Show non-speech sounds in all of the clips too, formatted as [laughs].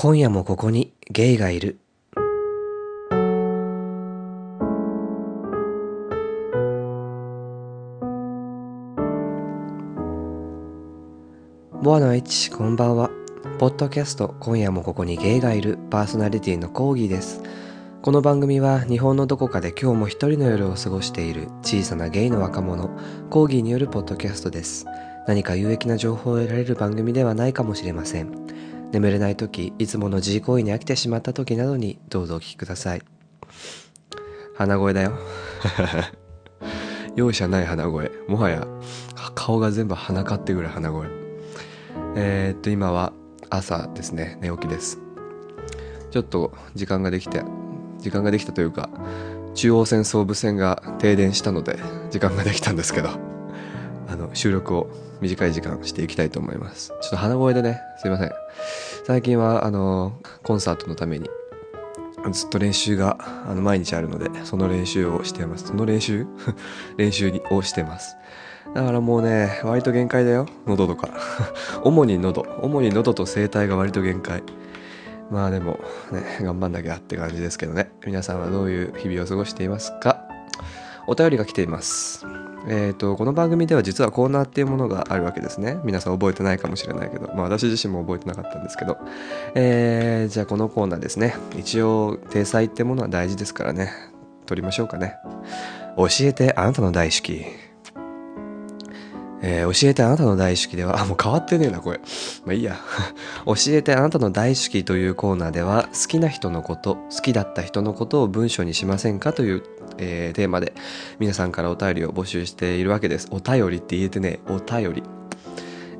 今夜もここにゲイがいる。ボアのエッチ、こんばんは。ポッドキャスト、今夜もここにゲイがいる、パーソナリティのコーギーです。この番組は日本のどこかで今日も一人の夜を過ごしている小さなゲイの若者、コーギーによるポッドキャストです。何か有益な情報を得られる番組ではないかもしれません。眠れない時、いつもの G 行為に飽きてしまった時などにどうぞお聞きください。鼻声だよ。[laughs] 容赦ない鼻声。もはや顔が全部鼻かってぐらい鼻声。えー、っと、今は朝ですね。寝起きです。ちょっと時間ができて、時間ができたというか、中央線総武線が停電したので、時間ができたんですけど、収録を短い時間していきたいと思います。ちょっと鼻声でね、すいません。最近は、あの、コンサートのために、ずっと練習があの毎日あるので、その練習をしてます。その練習？[laughs] 練習をしてます。だからもうね、割と限界だよ。喉とか。主に喉。主に喉と声帯が割と限界。まあでも、ね、頑張んなきゃって感じですけどね。皆さんはどういう日々を過ごしていますか？お便りが来ています。えっ、と、この番組では実はコーナーっていうものがあるわけですね。皆さん覚えてないかもしれないけど、まあ私自身も覚えてなかったんですけど。えー、じゃあこのコーナーですね。一応、体裁ってものは大事ですからね。取りましょうかね。教えてあなたの大好き。えー教えてあなたの大好きでは、[laughs] あ、もう変わってねえな、これ。まあいいや。[laughs] 教えてあなたの大好きというコーナーでは、好きな人のこと、好きだった人のことを文章にしませんかという、えーテーマで、皆さんからお便りを募集しているわけです。お便りって言えてね、お便り。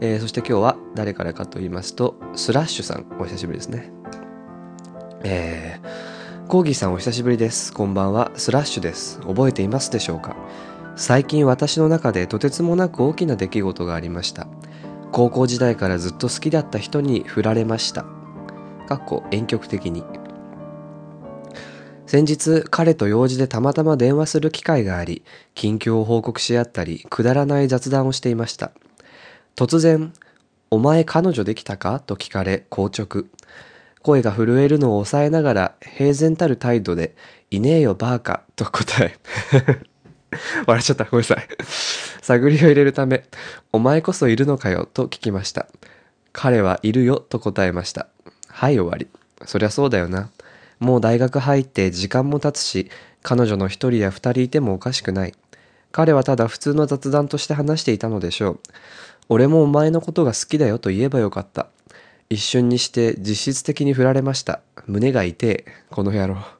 えーそして今日は誰からかと言いますと、スラッシュさん、お久しぶりですね。えー、コーギーさんお久しぶりです。こんばんは、スラッシュです。覚えていますでしょうか？最近私の中でとてつもなく大きな出来事がありました。高校時代からずっと好きだった人に振られました。かっこ遠曲的に。先日彼と用事でたまたま電話する機会があり、近況を報告し合ったり、くだらない雑談をしていました。突然、お前彼女できたか？と聞かれ、硬直。声が震えるのを抑えながら、平然たる態度で、いねえよバーカ、と答え。[laughs] 笑っちゃった。ごめんなさい。[laughs] 探りを入れるため、お前こそいるのかよ、と聞きました。彼はいるよ、と答えました。はい、終わり。そりゃそうだよな。もう大学入って時間も経つし、彼女の一人や二人いてもおかしくない。彼はただ普通の雑談として話していたのでしょう。俺もお前のことが好きだよと言えばよかった。一瞬にして実質的に振られました。胸が痛え、この野郎。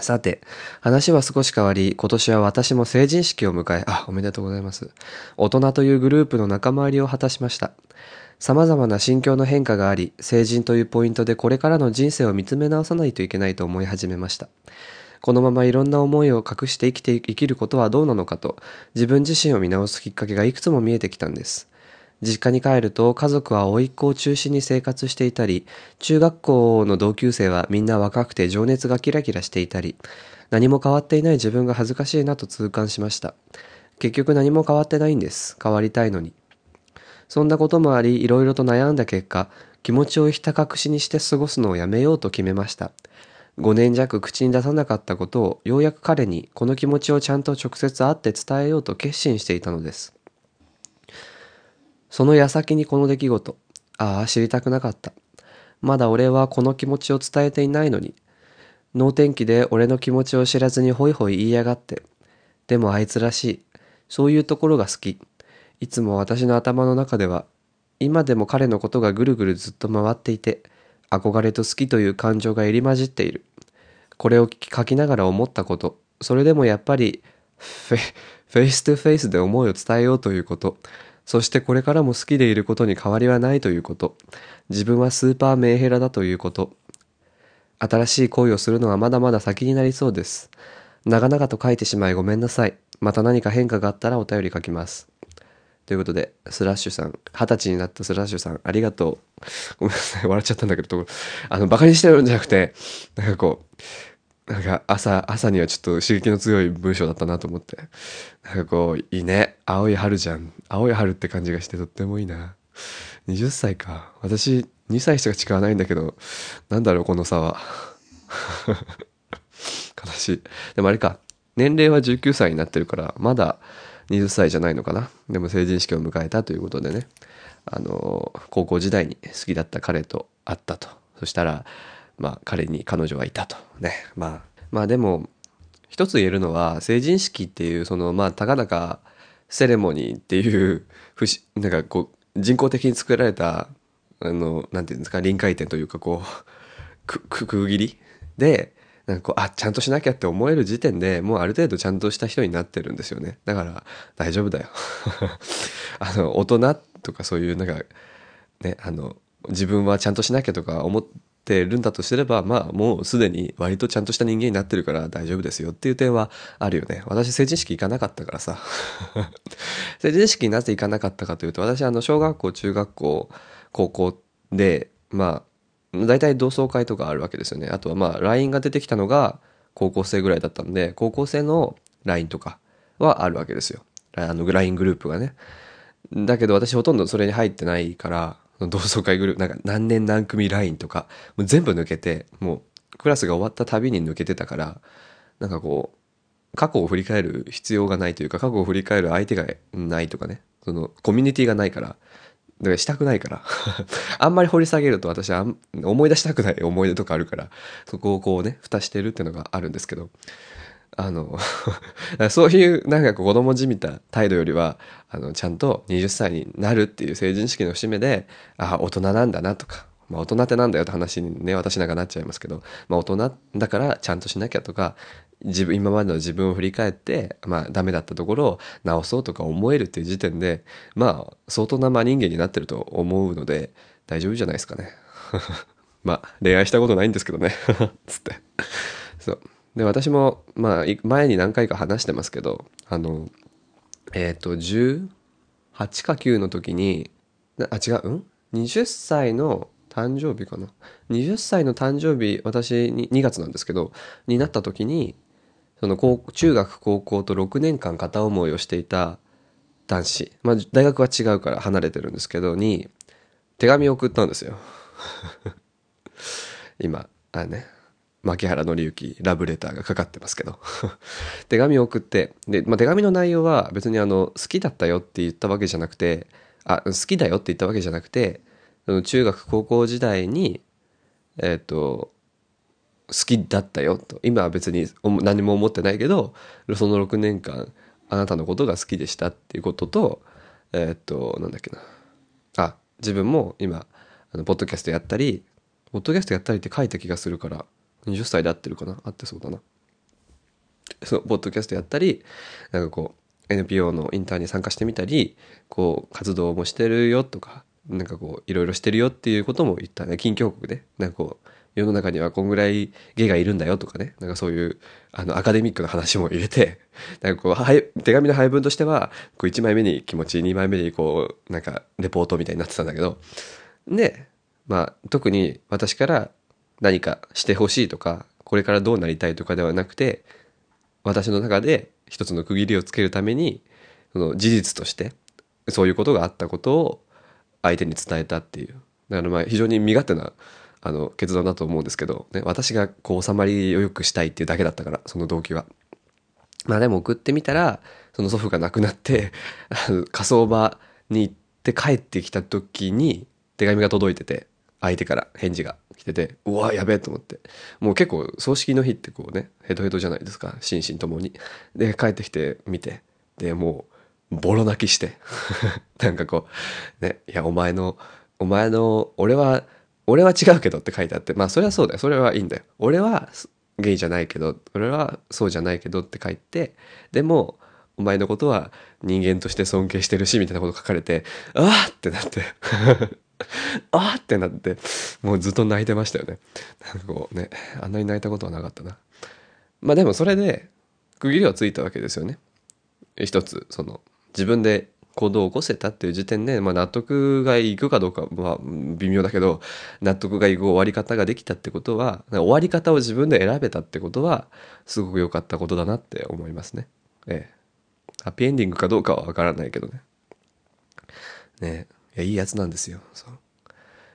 さて、話は少し変わり、今年は私も成人式を迎え、あ、おめでとうございます。大人というグループの仲間入りを果たしました。様々な心境の変化があり、成人というポイントでこれからの人生を見つめ直さないといけないと思い始めました。このままいろんな思いを隠して生きて生きることはどうなのかと、自分自身を見直すきっかけがいくつも見えてきたんです。実家に帰ると家族は甥っ子を中心に生活していたり、中学校の同級生はみんな若くて情熱がキラキラしていたり、何も変わっていない自分が恥ずかしいなと痛感しました。結局何も変わってないんです。変わりたいのに。そんなこともあり、いろいろと悩んだ結果、気持ちをひた隠しにして過ごすのをやめようと決めました。5年弱口に出さなかったことを、ようやく彼にこの気持ちをちゃんと直接会って伝えようと決心していたのです。その矢先にこの出来事。ああ、知りたくなかった。まだ俺はこの気持ちを伝えていないのに。能天気で俺の気持ちを知らずにホイホイ言いやがって。でもあいつらしい。そういうところが好き。いつも私の頭の中では、今でも彼のことがぐるぐるずっと回っていて、憧れと好きという感情が入り混じっている。これを書きながら思ったこと。それでもやっぱり、フェ、 face to face で思いを伝えようということ。そしてこれからも好きでいることに変わりはないということ。自分はスーパーメンヘラだということ。新しい恋をするのはまだまだ先になりそうです。長々と書いてしまいごめんなさい。また何か変化があったらお便り書きます。ということで、スラッシュさん、二十歳になったスラッシュさん、ありがとう。ごめんなさい、笑っちゃったんだけど、あの、バカにしてるんじゃなくて、なんかこう、なんか朝、朝にはちょっと刺激の強い文章だったなと思って。なんかこう、いいね。青い春じゃん。青い春って感じがしてとってもいいな。20歳か。私、2歳しか違わないんだけど、なんだろう、この差は。[laughs] 悲しい。でもあれか。年齢は19歳になってるから、まだ20歳じゃないのかな。でも成人式を迎えたということでね。あの、高校時代に好きだった彼と会ったと。そしたら、まあ彼に彼女はいたと。ね。まあ、まあでも、一つ言えるのは、成人式っていう、その、まあ、たかだか、セレモニーっていう、ふし、[laughs] なんかこう、人工的に作られた、あの、なんていうんですか、臨界点というか、こう、[laughs] く、く、区切り？で、なんかこう、あ、ちゃんとしなきゃって思える時点でもうある程度ちゃんとした人になってるんですよね。だから大丈夫だよ。[laughs] あの、大人とかそういうなんか、ね、あの、自分はちゃんとしなきゃとか思ってるんだとすれば、まあもうすでに割とちゃんとした人間になってるから大丈夫ですよっていう点はあるよね。私成人式行かなかったからさ。[laughs] 成人式なぜ行かなかったかというと、私あの小学校、中学校、高校で、まあ、大体同窓会とかあるわけですよね。あとはまあ LINE が出てきたのが高校生ぐらいだったんで、高校生の LINE とかはあるわけですよ。あの LINE グループがね。だけど私ほとんどそれに入ってないから、同窓会グループ、なんか何年何組 LINE とか、もう全部抜けて、もうクラスが終わったたびに抜けてたから、なんかこう、過去を振り返る必要がないというか、過去を振り返る相手がないとかね、そのコミュニティがないから、だからしたくないから [laughs] あんまり掘り下げると私は思い出したくない思い出とかあるから、そこをこうね、蓋してるっていうのがあるんですけど、あの [laughs] そういうなんか子供じみた態度よりは、あの、ちゃんと20歳になるっていう成人式の節目で、あ、大人なんだなとか、まあ大人ってなんだよって話にね、私なんかなっちゃいますけど、まあ大人だからちゃんとしなきゃとか、自分、今までの自分を振り返って、まあダメだったところを直そうとか思えるっていう時点で、まあ相当な真人間になってると思うので、大丈夫じゃないですかね。[laughs] まあ恋愛したことないんですけどね。[laughs] つって。そう。で、私も、まあ前に何回か話してますけど、あの、えっ、ー、と、18か9の時に、あ、違う、うん ?20 歳の誕生日かな？20歳の誕生日、私に2月なんですけど、になった時に、その高中学高校と6年間片思いをしていた男子まあ大学は違うから離れてるんですけどに手紙を送ったんですよ [laughs] 今あね牧原紀之ラブレターがかかってますけど。[laughs] 手紙を送ってで、まあ、手紙の内容は別にあの好きだったよって言ったわけじゃなくてあ好きだよって言ったわけじゃなくて中学高校時代にえっ、ー、と好きだったよと。今は別に何も思ってないけどその6年間あなたのことが好きでしたっていうこととえー、っとなんだっけな。あ自分も今あのポッドキャストやったりポッドキャストやったりって書いた気がするから20歳で合ってるかな？合ってそうだな。そうポッドキャストやったりなんかこう NPO のインターンに参加してみたりこう活動もしてるよとかなんかこういろいろしてるよっていうことも言ったね。近況国でなんかこう世の中にはこんぐらいゲイがいるんだよとかね、なんかそういう、あの、アカデミックな話も入れて、なんかこう、はい手紙の配分としては、こう1枚目に気持ち、2枚目にこう、なんか、レポートみたいになってたんだけど、で、まあ、特に私から何かしてほしいとか、これからどうなりたいとかではなくて、私の中で一つの区切りをつけるために、その事実として、そういうことがあったことを相手に伝えたっていう。だからまあ非常に身勝手なあの決断だと思うんですけど、ね、私がこう収まりを良くしたいっていうだけだったからその動機は。まあでも送ってみたらその祖父が亡くなって [laughs] 火葬場に行って帰ってきた時に手紙が届いてて相手から返事が来ててうわやべえと思ってもう結構葬式の日ってこうねヘトヘトじゃないですか心身ともに。で帰ってきて見てでもうボロ泣きして [laughs] なんかこうねいやお前のお前の俺は俺は違うけどって書いてあって、まあそれはそうだよ。それはいいんだよ。俺はゲイじゃないけど、俺はそうじゃないけどって書いて、でも、お前のことは人間として尊敬してるし、みたいなこと書かれて、ああってなって [laughs] ああってなって、もうずっと泣いてましたよね。なんかこうね、あんなに泣いたことはなかったな。まあでもそれで、区切りはついたわけですよね。一つ、その、自分で行動を起こせたっていう時点で、まあ、納得がいくかどうかは微妙だけど納得がいく終わり方ができたってことは終わり方を自分で選べたってことはすごく良かったことだなって思いますね。ええ。ハッピーエンディングかどうかはわからないけどね。ねいやいいやつなんですよ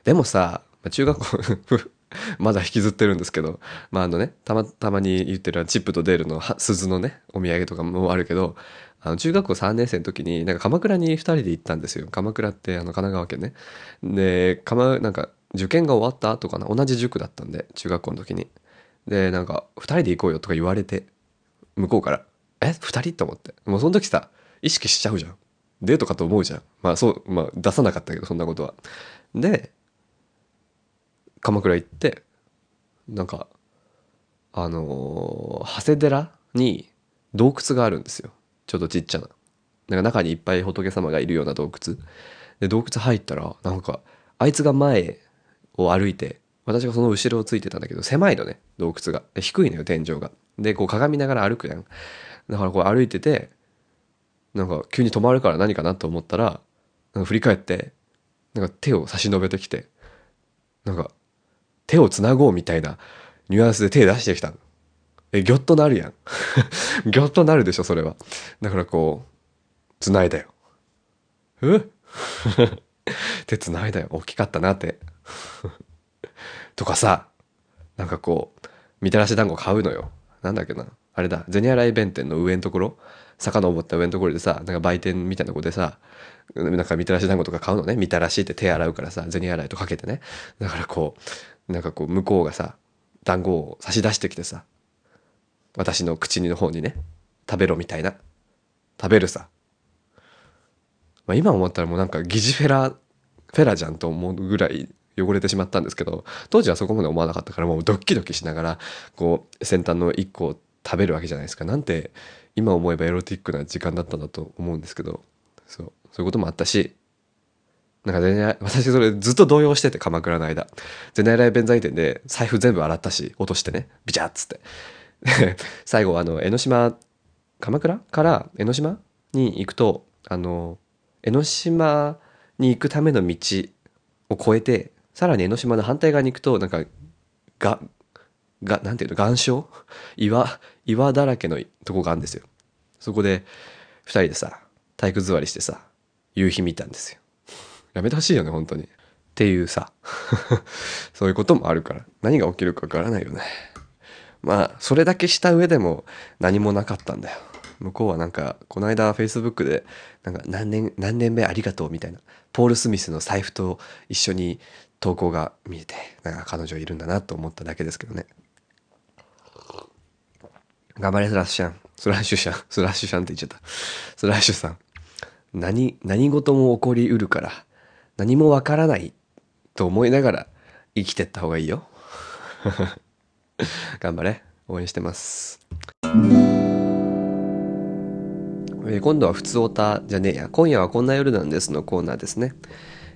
でもさ中学校 [laughs] まだ引きずってるんですけど、まああのね、たま、たまに言ってるチップとデールの鈴のね、お土産とかもあるけど、あの中学校3年生の時に、なんか鎌倉に2人で行ったんですよ。鎌倉ってあの神奈川県ね。で、鎌、なんか受験が終わった後かな。同じ塾だったんで、中学校の時に。で、なんか2人で行こうよとか言われて、向こうから、え ?2 人？と思って。もうその時さ、意識しちゃうじゃん。デートかと思うじゃん。まあそう、まあ出さなかったけど、そんなことは。で、鎌倉行ってなんかあのー、長谷寺に洞窟があるんですよ。ちょっとちっちゃな。なんか中にいっぱい仏様がいるような洞窟。で洞窟入ったらなんかあいつが前を歩いて私がその後ろをついてたんだけど狭いのね洞窟が。低いのよ天井が。でこう鏡ながら歩くやん。だからこう歩いててなんか急に止まるから何かなと思ったらなんか振り返ってなんか手を差し伸べてきてなんか手をつなごうみたいなニュアンスで手出してきたの。え、ぎょっとなるやん。[laughs] ぎょっとなるでしょ、それは。だからこう、つないだよ。え？[laughs] 手つないだよ。大きかったなって。[laughs] とかさ、なんかこう、みたらし団子買うのよ。なんだっけな。あれだ、銭洗弁店の上のところ、坂登った上のところでさ、なんか売店みたいなとこでさ、なんかみたらし団子とか買うのね。みたらしって手洗うからさ、銭洗いとかけてね。だからこう、なんかこう向こうがさ団子を差し出してきてさ私の口の方にね食べろみたいな食べるさ、まあ、今思ったらもうなんか疑似フェラフェラじゃんと思うぐらい汚れてしまったんですけど当時はそこまで思わなかったからもうドッキドキしながらこう先端の1個を食べるわけじゃないですかなんて今思えばエロティックな時間だったんだと思うんですけどそうそういうこともあったしなんか全然、私それずっと動揺してて、鎌倉の間。全然来弁財店で財布全部洗ったし、落としてね、ビチャッつって。[laughs] 最後、あの、江ノ島、鎌倉から江ノ島に行くと、あの、江ノ島に行くための道を越えて、さらに江ノ島の反対側に行くと、なんか、が、が、なんていうの、岩礁？岩、岩だらけのとこがあるんですよ。そこで、二人でさ、体育座りしてさ、夕日見たんですよ。やめてほしいよね、本当に。っていうさ、[laughs] そういうこともあるから、何が起きるかわからないよね。まあ、それだけした上でも何もなかったんだよ。向こうはなんか、この間 Facebook で、なんか何年、何年目ありがとうみたいな、ポール・スミスの財布と一緒に投稿が見えて、なんか彼女いるんだなと思っただけですけどね。頑張れスラッシュシャン。スラッシュシャン。スラッシュシャンって言っちゃった。スラッシュさん。何、何事も起こりうるから、何もわからないと思いながら生きてった方がいいよ。[laughs] 頑張れ。応援してます。え今度は普通オタじゃねえや。今夜はこんな夜なんですのコーナーですね。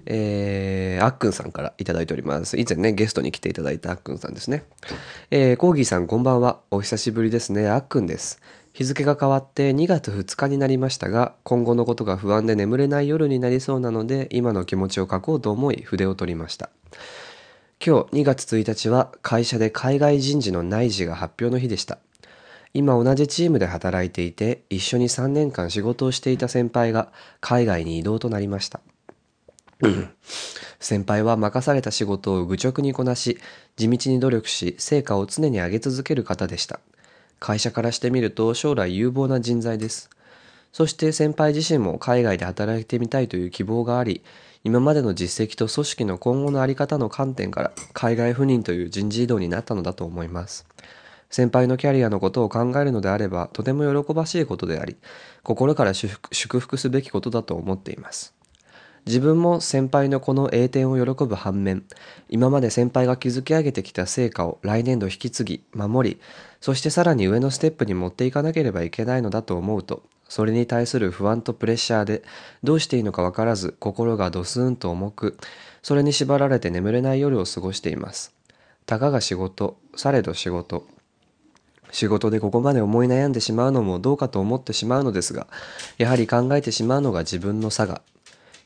えー、あっくんさんからいただいております。以前ね、ゲストに来ていただいたあっくんさんですね。えー、コーギーさんこんばんは。お久しぶりですね。あっくんです。日付が変わって2月2日になりましたが今後のことが不安で眠れない夜になりそうなので今の気持ちを書こうと思い筆を取りました今日2月1日は会社で海外人事の内示が発表の日でした今同じチームで働いていて一緒に3年間仕事をしていた先輩が海外に移動となりました先輩は任された仕事を愚直にこなし地道に努力し成果を常に上げ続ける方でした会社からしてみると将来有望な人材です。そして先輩自身も海外で働いてみたいという希望があり、今までの実績と組織の今後の在り方の観点から海外赴任という人事異動になったのだと思います。先輩のキャリアのことを考えるのであればとても喜ばしいことであり、心から祝福すべきことだと思っています。自分も先輩のこの栄転を喜ぶ反面、今まで先輩が築き上げてきた成果を来年度引き継ぎ、守り、そしてさらに上のステップに持っていかなければいけないのだと思うと、それに対する不安とプレッシャーで、どうしていいのかわからず、心がドスンと重く、それに縛られて眠れない夜を過ごしています。たかが仕事、されど仕事。仕事でここまで思い悩んでしまうのもどうかと思ってしまうのですが、やはり考えてしまうのが自分の差が、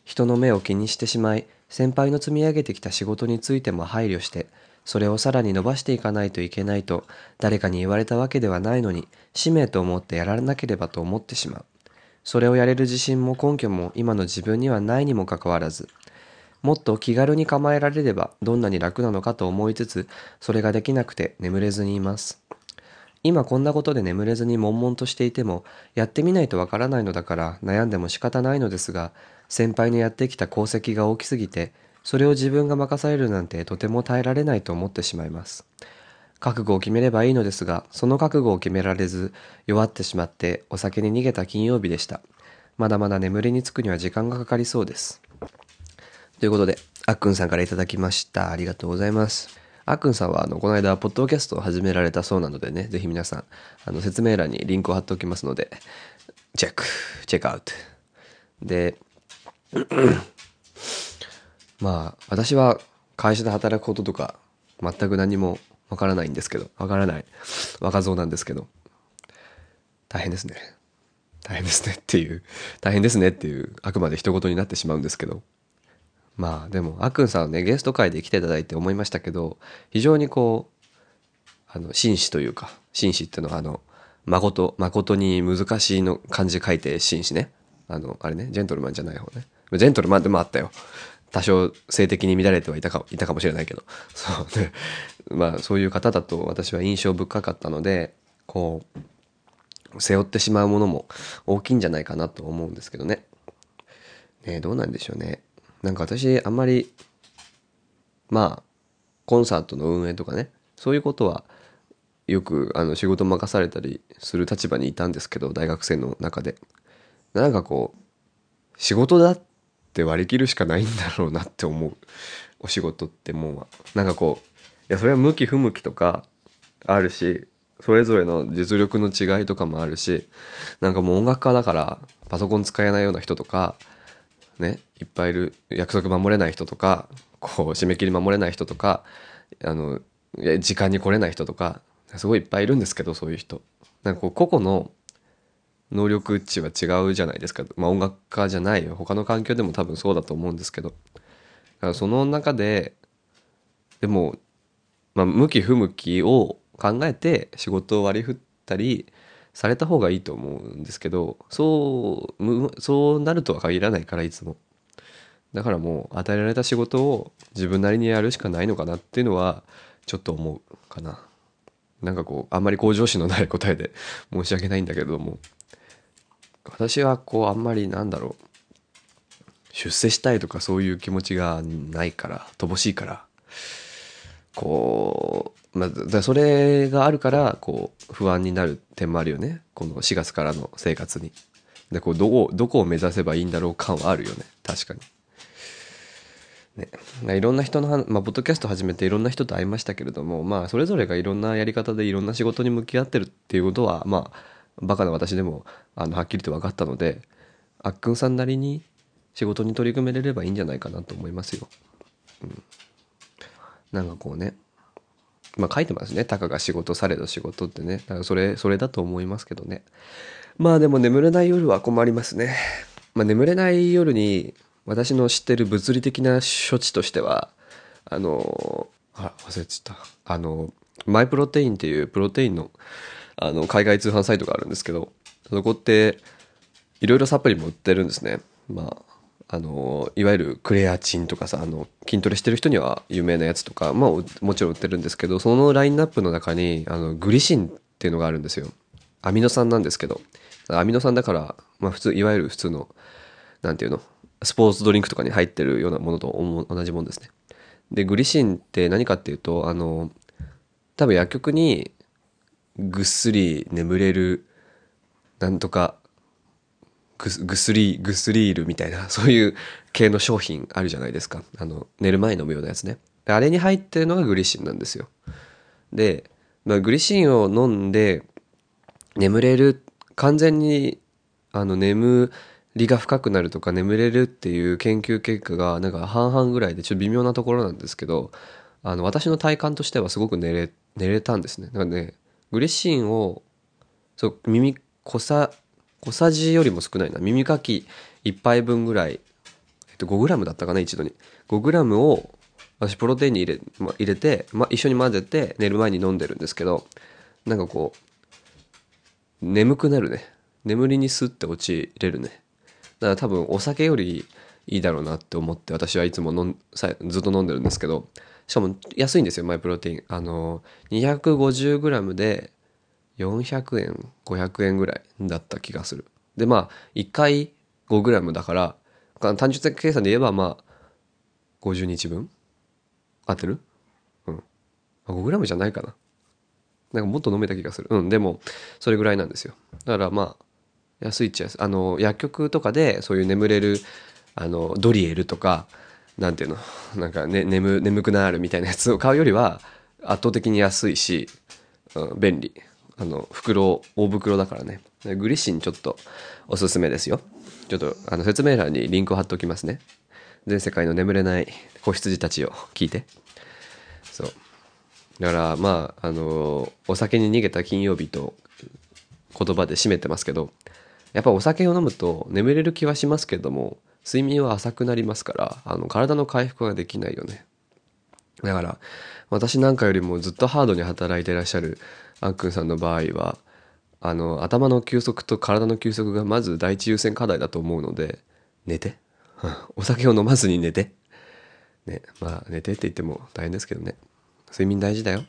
人の目を気にしてしまい、先輩の積み上げてきた仕事についても配慮して、それをさらに伸ばしていかないといけないと誰かに言われたわけではないのに、使命と思ってやらなければと思ってしまう。それをやれる自信も根拠も今の自分にはないにもかかわらず、もっと気軽に構えられればどんなに楽なのかと思いつつ、それができなくて眠れずにいます。今こんなことで眠れずに悶々としていても、やってみないとわからないのだから悩んでも仕方ないのですが、先輩のやってきた功績が大きすぎて、それを自分が任されるなんてとても耐えられないと思ってしまいます。覚悟を決めればいいのですが、その覚悟を決められず、弱ってしまってお酒に逃げた金曜日でした。まだまだ眠りにつくには時間がかかりそうです。ということで、あっくんさんから頂きました。ありがとうございます。あっくんさんは、あの、この間、ポッドキャストを始められたそうなのでね、ぜひ皆さん、あの、説明欄にリンクを貼っておきますので、チェック、チェックアウト。で、[coughs] まあ、私は会社で働くこととか、全く何もわからないんですけど、わからない若造なんですけど、大変ですね。大変ですね [laughs] っていう、大変ですねっていう、あくまで一言になってしまうんですけど、まあでも、あっくんさんね、ゲスト会で来ていただいて思いましたけど、非常にこう、あの、紳士というか、紳士っていうのはあの、誠、誠に難しいの漢字書いて紳士ね。あの、あれね、ジェントルマンじゃない方ね。ジェントルマンでもあったよ。多少性的に乱れてはいたかいたかもしれないけど。そう。ねまあそういう方だと私は印象深かったのでこう背負ってしまうものも大きいんじゃないかなと思うんですけどね。ねどうなんでしょうね。なんか私あんまりまあコンサートの運営とかねそういうことはよくあの仕事任されたりする立場にいたんですけど大学生の中で。なんかこう仕事だって割り切るしかないんだろうなって思うお仕事ってもうなんかこういやそれは向き不向きとかあるしそれぞれの実力の違いとかもあるしなんかもう音楽家だからパソコン使えないような人とかねいっぱいいる約束守れない人とかこう締め切り守れない人とかあの時間に来れない人とかすごいいっぱいいるんですけどそういう人。なんかこう個々の能力値は違うじゃないですか。まあ音楽家じゃないよ。他の環境でも多分そうだと思うんですけど。だからその中で、でも、まあ向き不向きを考えて仕事を割り振ったりされた方がいいと思うんですけど、そう、そうなるとは限らないからいつも。だからもう与えられた仕事を自分なりにやるしかないのかなっていうのはちょっと思うかな。なんかこう、あんまり向上心のない答えで申し訳ないんだけども。私はこうあんまりなんだろう。出世したいとかそういう気持ちがないから乏しいから。こう、まあ、それがあるからこう不安になる点もあるよね。この4月からの生活に。でこうどこどこを目指せばいいんだろう感はあるよね。確かに。ね、いろんな人の、まあ、ポッドキャスト始めていろんな人と会いましたけれども、まあ、それぞれがいろんなやり方でいろんな仕事に向き合ってるっていうことは、まあ、バカな私でもあのはっきりと分かったのであっくんさんなりに仕事に取り組めれればいいんじゃないかなと思いますよ。うん、なんかこうねまあ書いてますね。たかが仕事されど仕事ってね。だからそれ、それだと思いますけどね。まあでも眠れない夜は困りますね。まあ眠れない夜に私の知ってる物理的な処置としては、あの、あ、忘れてた。あの、マイプロテインっていうプロテインのあの、海外通販サイトがあるんですけど、そこって、いろいろサプリも売ってるんですね。まあ、あの、いわゆるクレアチンとかさ、あの、筋トレしてる人には有名なやつとか、まあ、もちろん売ってるんですけど、そのラインナップの中に、あの、グリシンっていうのがあるんですよ。アミノ酸なんですけど、アミノ酸だから、まあ普通、いわゆる普通の、なんていうの、スポーツドリンクとかに入ってるようなものと同じもんですね。で、グリシンって何かっていうと、あの、多分薬局にぐっすり眠れる、なんとか、ぐ、ぐっすり、ぐっすりールみたいな、[laughs] そういう系の商品あるじゃないですか。あの、寝る前に飲むようなやつね。あれに入ってるのがグリシンなんですよ。で、まあ、グリシンを飲んで、眠れる、完全に、あの、眠りが深くなるとか眠れるっていう研究結果が、なんか半々ぐらいで、ちょっと微妙なところなんですけど、あの、私の体感としてはすごく寝れ、寝れたんですね。だからね、グリシンをそう耳小さ小さじよりも少ないな。耳かき1杯分ぐらい、えっと、5g だったかな一度に。5g を私プロテインに入れ,、ま、入れて、ま、一緒に混ぜて寝る前に飲んでるんですけどなんかこう眠くなるね。眠りにスッて陥れるね。だから多分お酒よりいいだろうなって思って私はいつも飲んずっと飲んでるんですけどしかも安いんですよマイプロテイン。あの 250g で400円500円ぐらいだった気がする。でまあ1回 5g だから単純計算で言えばまあ50日分合ってる？うん。5g じゃないかな。なんかもっと飲めた気がする。うんでもそれぐらいなんですよ。だからまあ安いっちゃ安い。あの薬局とかでそういう眠れるあのドリエルとかなんていうの？なんか、ね、眠眠くなるみたいなやつを買うよりは圧倒的に安いし、うん、便利。あの袋大袋だからね。グリシンちょっとおすすめですよ。ちょっとあの説明欄にリンクを貼っておきますね。全世界の眠れない子羊たちを聞いて。そう。だからまああのお酒に逃げた金曜日と言葉で締めてますけどやっぱお酒を飲むと眠れる気はしますけども睡眠は浅くなりますからあの体の回復ができないよね。だから私なんかよりもずっとハードに働いていらっしゃるあっくんさんの場合はあの頭の休息と体の休息がまず第一優先課題だと思うので寝て。[laughs] お酒を飲まずに寝て。ねまあ寝てって言っても大変ですけどね。睡眠大事だよ。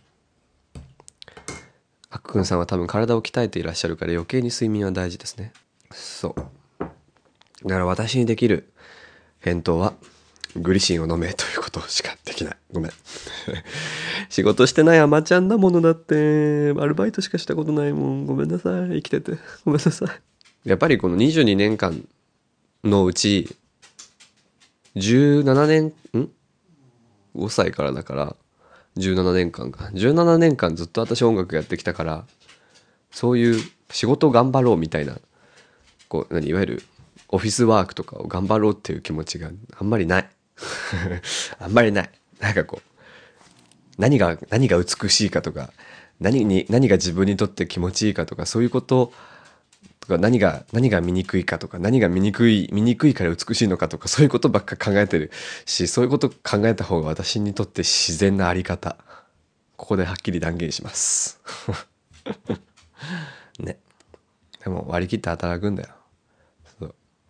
あっくんさんは多分体を鍛えていらっしゃるから余計に睡眠は大事ですね。そう。だから私にできる返答はグリシンを飲めということしかできない。ごめん。[laughs] 仕事してない甘ちゃんだものだって。アルバイトしかしたことないもん。ごめんなさい。生きてて。ごめんなさい。やっぱりこの22年間のうち17年ん？5歳からだから17年間か。17年間ずっと私音楽やってきたからそういう仕事頑張ろうみたいなこう何？いわゆるオフィスワークとかを頑張ろうっていう気持ちがあんまりない。[laughs] あんまりない。なんかこう何が何が美しいかとか何に何が自分にとって気持ちいいかとかそういうこととか何が何が醜いかとか何が醜い醜いから美しいのかとかそういうことばっか考えてるしそういうこと考えた方が私にとって自然なあり方。ここではっきり断言します。[laughs] ね。でも割り切って働くんだよ。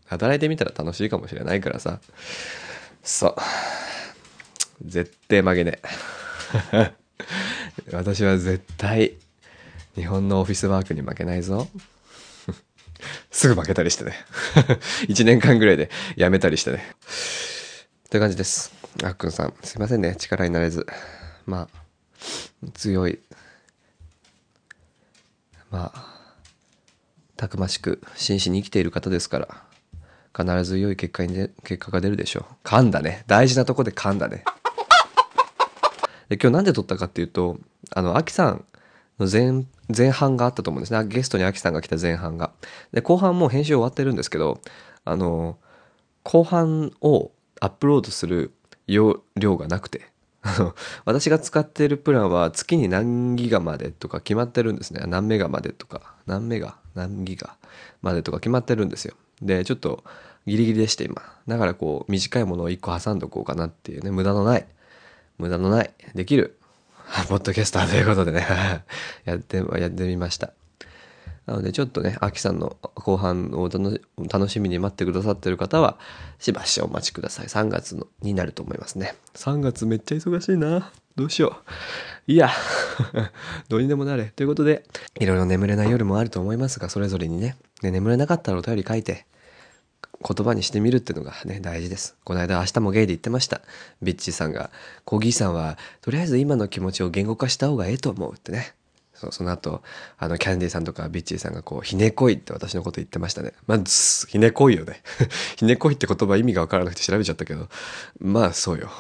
働いてみたら楽しいかもしれないからさ。そう。絶対負けねえ。[laughs] 私は絶対日本のオフィスワークに負けないぞ。すぐ負けたりしてね。[laughs] 1年間ぐらいで辞めたりしてね。という感じです。あっくんさんすいませんね。力になれず。まあ強い。まあたくましく真摯に生きている方ですから必ず良い結果にで結果が出るでしょう。噛んだね。大事なとこで噛んだね。で今日なんで撮ったかっていうとあのアキさんの前前半があったと思うんですね。ゲストにアキさんが来た前半が。で後半もう編集終わってるんですけどあの後半をアップロードする容量がなくて。私が使っているプランは月に何ギガまでとか決まってるんですね。何メガまでとか。何メガ？何ギガまでとか決まってるんですよ。でちょっとギリギリでして今だからこう短いものを1個挟んどこうかなっていうね無駄のない無駄のないできる [laughs] ポッドキャスターということでね [laughs] やってやってみましたなのでちょっとね、アキさんの後半を楽しみに待ってくださってる方は、しばしお待ちください。3月のになると思いますね。3月めっちゃ忙しいな。どうしよう。いや、[laughs] どうにでもなれ。ということで、いろいろ眠れない夜もあると思いますが、それぞれにね、で眠れなかったらお便り書いて、言葉にしてみるっていうのがね、大事です。この間、明日もゲイで言ってました。ビッチーさんが、コギーさんは、とりあえず今の気持ちを言語化した方がええと思うってね。そその後あのキャンディーさんとかビッチーさんがこうひねこいって私のこと言ってましたねまあひねこいよね [laughs] ひねこいって言葉意味がわからなくて調べちゃったけどまあそうよ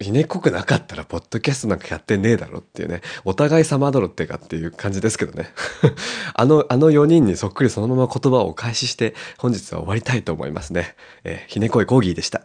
ひねこくなかったらポッドキャストなんかやってねえだろっていうね。お互い様だろってかっていう感じですけどね。[laughs] あのあの4人にそっくりそのまま言葉をお返しして本日は終わりたいと思いますね、えー、ひねこいコーギーでした。